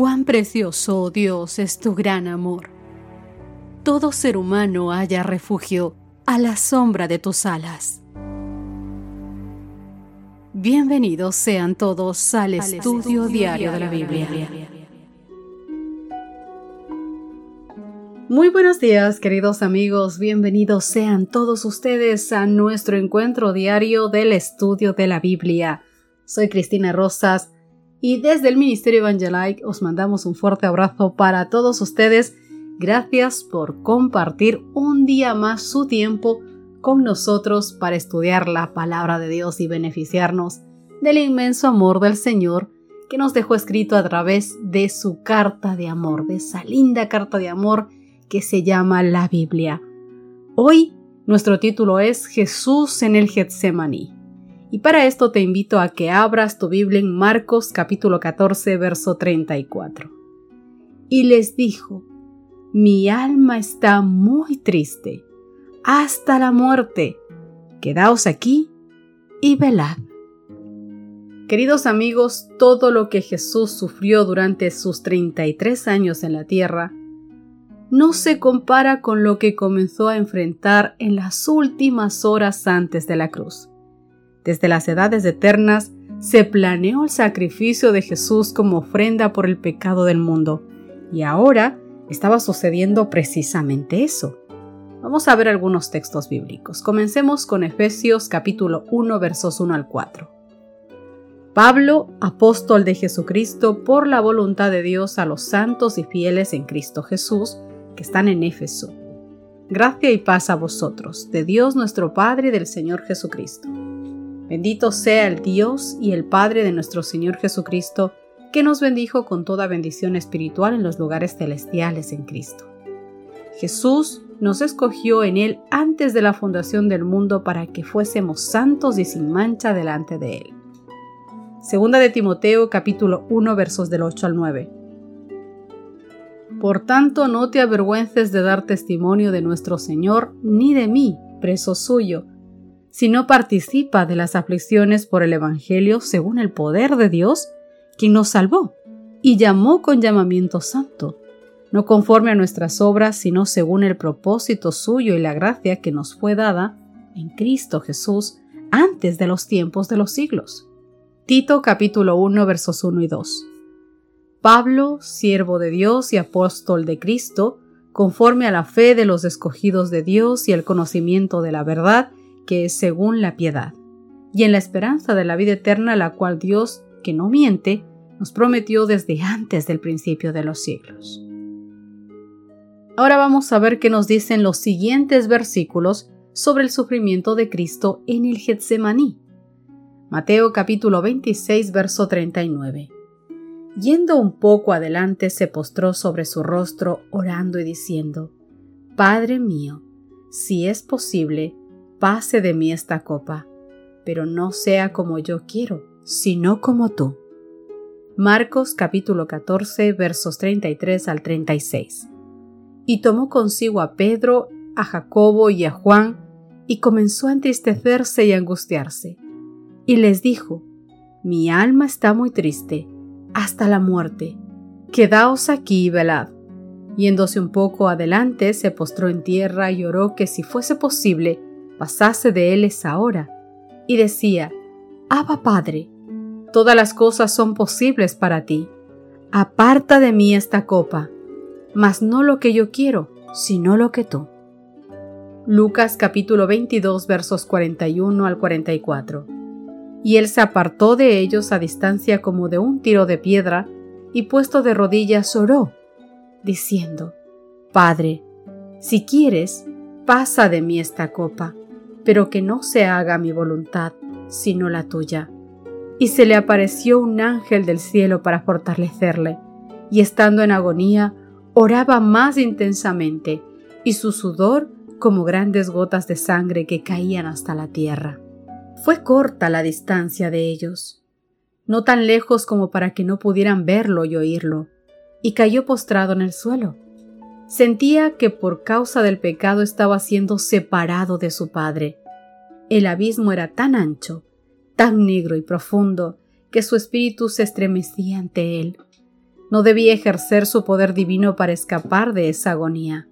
Cuán precioso, oh Dios, es tu gran amor. Todo ser humano haya refugio a la sombra de tus alas. Bienvenidos sean todos al, estudio, diario de la Biblia. Muy buenos días, queridos amigos. Bienvenidos sean todos ustedes a nuestro encuentro diario del estudio de la Biblia. Soy Cristina Rosas y desde el Ministerio Evangelike os mandamos un fuerte abrazo para todos ustedes. Gracias por compartir un día más su tiempo con nosotros para estudiar la palabra de Dios y beneficiarnos del inmenso amor del Señor que nos dejó escrito a través de su carta de amor, de esa linda carta de amor que se llama la Biblia. Hoy nuestro título es Jesús en el Getsemaní. Y para esto te invito a que abras tu Biblia en Marcos capítulo 14, verso 34. Y les dijo, mi alma está muy triste, hasta la muerte. Quedaos aquí y velad. Queridos amigos, todo lo que Jesús sufrió durante sus 33 años en la tierra no se compara con lo que comenzó a enfrentar en las últimas horas antes de la cruz. Desde las edades eternas se planeó el sacrificio de Jesús como ofrenda por el pecado del mundo, y ahora estaba sucediendo precisamente eso. Vamos a ver algunos textos bíblicos. Comencemos con Efesios capítulo 1 versos 1 al 4. Pablo, apóstol de Jesucristo por la voluntad de Dios a los santos y fieles en Cristo Jesús, que están en Éfeso. Gracia y paz a vosotros, de Dios nuestro Padre y del Señor Jesucristo. Bendito sea el Dios y el Padre de nuestro Señor Jesucristo, que nos bendijo con toda bendición espiritual en los lugares celestiales en Cristo. Jesús nos escogió en Él antes de la fundación del mundo para que fuésemos santos y sin mancha delante de Él. Segunda de Timoteo capítulo 1 versos del 8 al 9. Por tanto, no te avergüences de dar testimonio de nuestro Señor, ni de mí, preso suyo, sino participa de las aflicciones por el Evangelio según el poder de Dios, quien nos salvó y llamó con llamamiento santo, no conforme a nuestras obras, sino según el propósito suyo y la gracia que nos fue dada en Cristo Jesús antes de los tiempos de los siglos. Tito capítulo 1 versos 1 y 2. Pablo, siervo de Dios y apóstol de Cristo, conforme a la fe de los escogidos de Dios y el conocimiento de la verdad, que es según la piedad, y en la esperanza de la vida eterna, la cual Dios, que no miente, nos prometió desde antes del principio de los siglos. Ahora vamos a ver qué nos dicen los siguientes versículos sobre el sufrimiento de Cristo en el Getsemaní. Mateo capítulo 26, verso 39. Yendo un poco adelante se postró sobre su rostro orando y diciendo, Padre mío, si es posible, pase de mí esta copa, pero no sea como yo quiero, sino como tú. Marcos capítulo 14 versos 33 al 36. Y tomó consigo a Pedro, a Jacobo y a Juan, y comenzó a entristecerse y angustiarse. Y les dijo, Mi alma está muy triste, hasta la muerte. Quedaos aquí y velad. Yéndose un poco adelante, se postró en tierra y oró que si fuese posible, pasase de él esa hora, y decía, Abba Padre, todas las cosas son posibles para ti. Aparta de mí esta copa, mas no lo que yo quiero, sino lo que tú. Lucas capítulo 22 versos 41 al 44. Y él se apartó de ellos a distancia como de un tiro de piedra, y puesto de rodillas oró, diciendo, Padre, si quieres, pasa de mí esta copa pero que no se haga mi voluntad, sino la tuya. Y se le apareció un ángel del cielo para fortalecerle, y estando en agonía, oraba más intensamente, y su sudor como grandes gotas de sangre que caían hasta la tierra. Fue corta la distancia de ellos, no tan lejos como para que no pudieran verlo y oírlo, y cayó postrado en el suelo. Sentía que por causa del pecado estaba siendo separado de su Padre. El abismo era tan ancho, tan negro y profundo, que su espíritu se estremecía ante él. no debía ejercer su poder divino para escapar de esa agonía.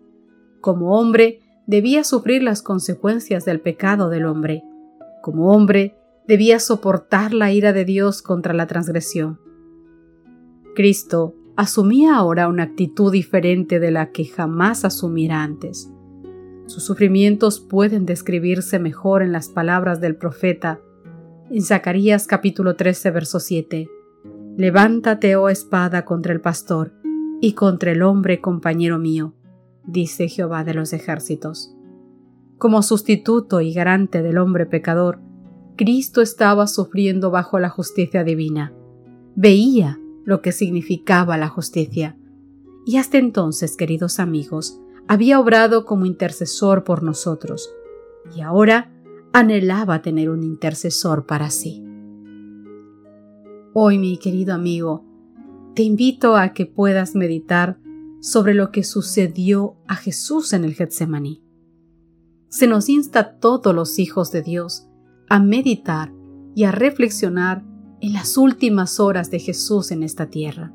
Como hombre, debía sufrir las consecuencias del pecado del hombre. Como hombre, debía soportar la ira de Dios contra la transgresión. Cristo asumía ahora una actitud diferente de la que jamás asumiera antes. Sus sufrimientos pueden describirse mejor en las palabras del profeta en Zacarías capítulo 13 verso 7. Levántate, oh espada, contra el pastor y contra el hombre compañero mío, dice Jehová de los ejércitos. Como sustituto y garante del hombre pecador, Cristo estaba sufriendo bajo la justicia divina. Veía lo que significaba la justicia. Y hasta entonces, queridos amigos, había obrado como intercesor por nosotros, y ahora anhelaba tener un intercesor para sí. Hoy, mi querido amigo, te invito a que puedas meditar sobre lo que sucedió a Jesús en el Getsemaní. Se nos insta a todos los hijos de Dios a meditar y a reflexionar en las últimas horas de Jesús en esta tierra.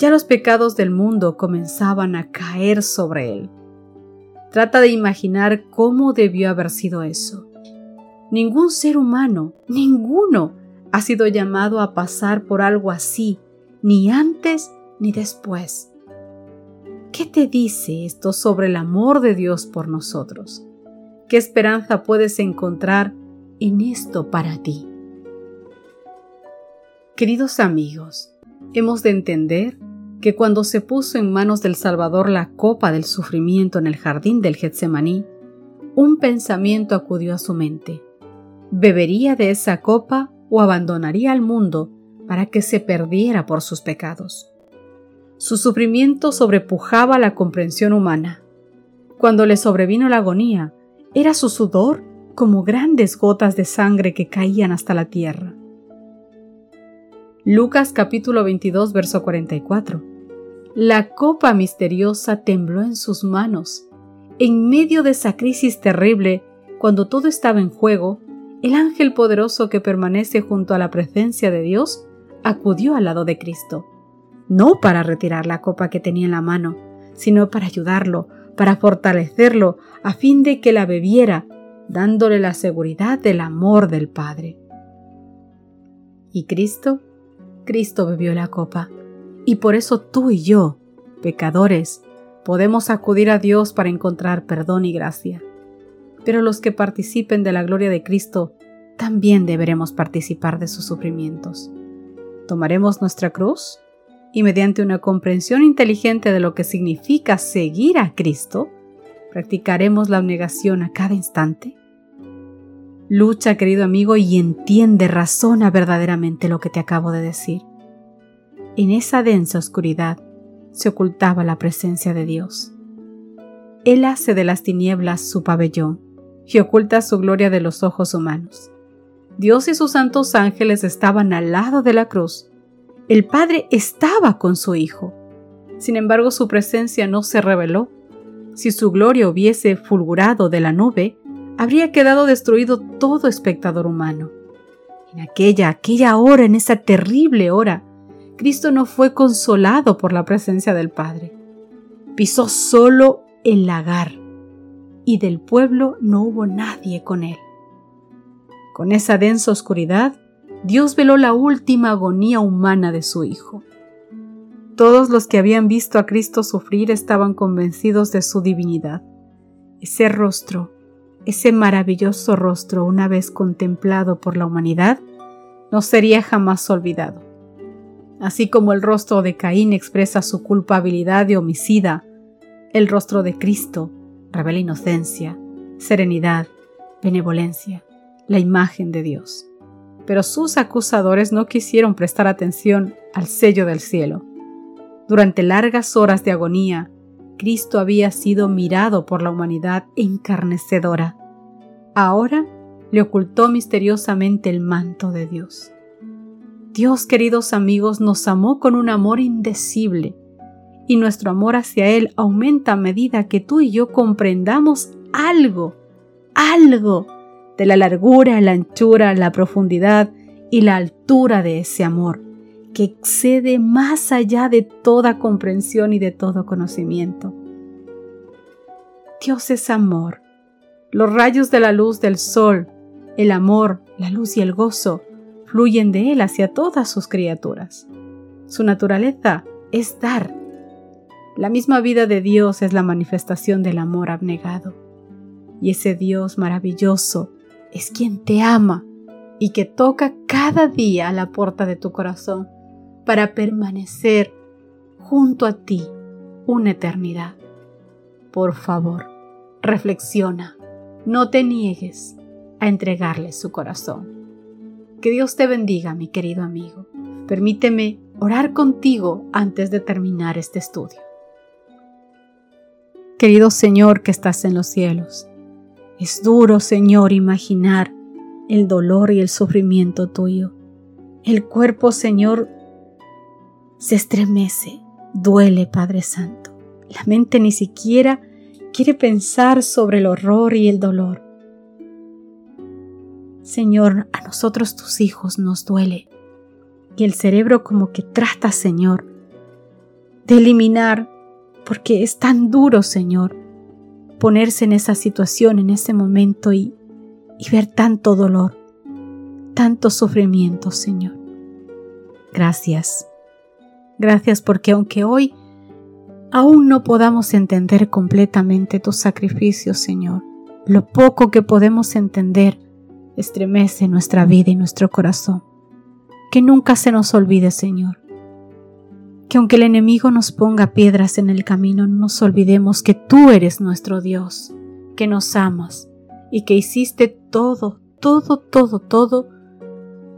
Ya los pecados del mundo comenzaban a caer sobre él. Trata de imaginar cómo debió haber sido eso. Ningún ser humano, ninguno, ha sido llamado a pasar por algo así, ni antes ni después. ¿Qué te dice esto sobre el amor de Dios por nosotros? ¿Qué esperanza puedes encontrar en esto para ti? Queridos amigos, hemos de entender que cuando se puso en manos del Salvador la copa del sufrimiento en el jardín del Getsemaní, un pensamiento acudió a su mente. ¿Bebería de esa copa o abandonaría al mundo para que se perdiera por sus pecados? Su sufrimiento sobrepujaba la comprensión humana. Cuando le sobrevino la agonía, era su sudor como grandes gotas de sangre que caían hasta la tierra. Lucas capítulo 22 verso 44. La copa misteriosa tembló en sus manos. En medio de esa crisis terrible, cuando todo estaba en juego, el ángel poderoso que permanece junto a la presencia de Dios acudió al lado de Cristo, no para retirar la copa que tenía en la mano, sino para ayudarlo, para fortalecerlo, a fin de que la bebiera, dándole la seguridad del amor del Padre. ¿Y Cristo? Cristo bebió la copa y por eso tú y yo, pecadores, podemos acudir a Dios para encontrar perdón y gracia. Pero los que participen de la gloria de Cristo también deberemos participar de sus sufrimientos. Tomaremos nuestra cruz y mediante una comprensión inteligente de lo que significa seguir a Cristo, practicaremos la abnegación a cada instante. Lucha, querido amigo, y entiende, razona verdaderamente lo que te acabo de decir. En esa densa oscuridad se ocultaba la presencia de Dios. Él hace de las tinieblas su pabellón y oculta su gloria de los ojos humanos. Dios y sus santos ángeles estaban al lado de la cruz. El Padre estaba con su Hijo. Sin embargo, su presencia no se reveló. Si su gloria hubiese fulgurado de la nube, habría quedado destruido todo espectador humano. En aquella, aquella hora, en esa terrible hora, Cristo no fue consolado por la presencia del Padre. Pisó solo el lagar y del pueblo no hubo nadie con él. Con esa densa oscuridad, Dios veló la última agonía humana de su Hijo. Todos los que habían visto a Cristo sufrir estaban convencidos de su divinidad. Ese rostro, ese maravilloso rostro, una vez contemplado por la humanidad, no sería jamás olvidado. Así como el rostro de Caín expresa su culpabilidad de homicida, el rostro de Cristo revela inocencia, serenidad, benevolencia, la imagen de Dios. Pero sus acusadores no quisieron prestar atención al sello del cielo. Durante largas horas de agonía, Cristo había sido mirado por la humanidad encarnecedora. Ahora le ocultó misteriosamente el manto de Dios. Dios, queridos amigos, nos amó con un amor indecible y nuestro amor hacia Él aumenta a medida que tú y yo comprendamos algo, algo de la largura, la anchura, la profundidad y la altura de ese amor, que excede más allá de toda comprensión y de todo conocimiento. Dios es amor. Los rayos de la luz del sol, el amor, la luz y el gozo fluyen de Él hacia todas sus criaturas. Su naturaleza es dar. La misma vida de Dios es la manifestación del amor abnegado. Y ese Dios maravilloso es quien te ama y que toca cada día a la puerta de tu corazón para permanecer junto a ti una eternidad. Por favor, reflexiona, no te niegues a entregarle su corazón. Que Dios te bendiga, mi querido amigo. Permíteme orar contigo antes de terminar este estudio. Querido Señor que estás en los cielos, es duro, Señor, imaginar el dolor y el sufrimiento tuyo. El cuerpo, Señor, se estremece, duele, Padre Santo. La mente ni siquiera quiere pensar sobre el horror y el dolor. Señor, a nosotros tus hijos nos duele. Y el cerebro como que trata, Señor, de eliminar, porque es tan duro, Señor, ponerse en esa situación, en ese momento y ver tanto dolor, tanto sufrimiento, Señor. Gracias. Gracias porque aunque hoy aún no podamos entender completamente tu sacrificio, Señor, lo poco que podemos entender estremece nuestra vida y nuestro corazón. Que nunca se nos olvide, Señor. Que aunque el enemigo nos ponga piedras en el camino, no nos olvidemos que tú eres nuestro Dios, que nos amas y que hiciste todo, todo, todo, todo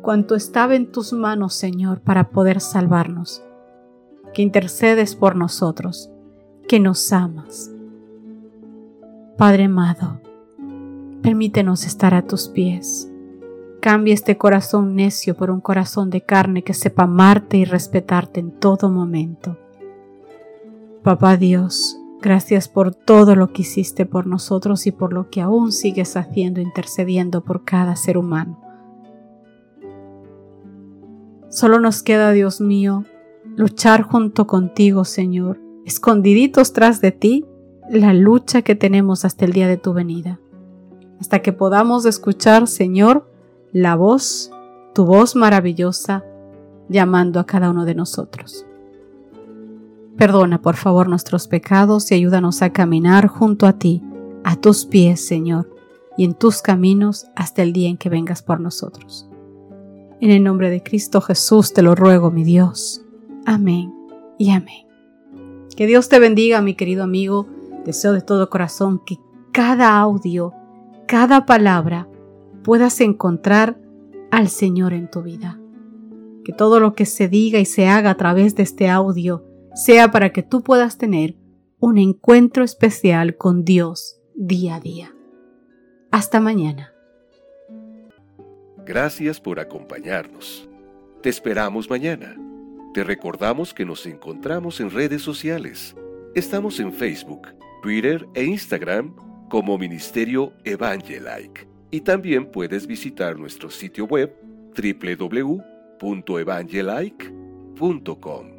cuanto estaba en tus manos, Señor, para poder salvarnos, que intercedes por nosotros, que nos amas. Padre amado, permítenos estar a tus pies. Cambia este corazón necio por un corazón de carne que sepa amarte y respetarte en todo momento. Papá Dios, Gracias por todo lo que hiciste por nosotros y por lo que aún sigues haciendo, intercediendo por cada ser humano. Solo nos queda, Dios mío, luchar junto contigo, Señor, escondiditos tras de ti, la lucha que tenemos hasta el día de tu venida, hasta que podamos escuchar, Señor, la voz, tu voz maravillosa, llamando a cada uno de nosotros. Perdona, por favor, nuestros pecados y ayúdanos a caminar junto a ti, a tus pies, Señor, y en tus caminos hasta el día en que vengas por nosotros. En el nombre de Cristo Jesús te lo ruego, mi Dios. Amén y amén. Que Dios te bendiga, mi querido amigo. Deseo de todo corazón que cada audio, cada palabra, puedas encontrar al Señor en tu vida. Que todo lo que se diga y se haga a través de este audio sea para que tú puedas tener un encuentro especial con Dios día a día. Hasta mañana. Gracias por acompañarnos. Te esperamos mañana. Te recordamos que nos encontramos en redes sociales. Estamos en Facebook, Twitter e Instagram como Ministerio Evangelike. Y también puedes visitar nuestro sitio web www.evangelike.com.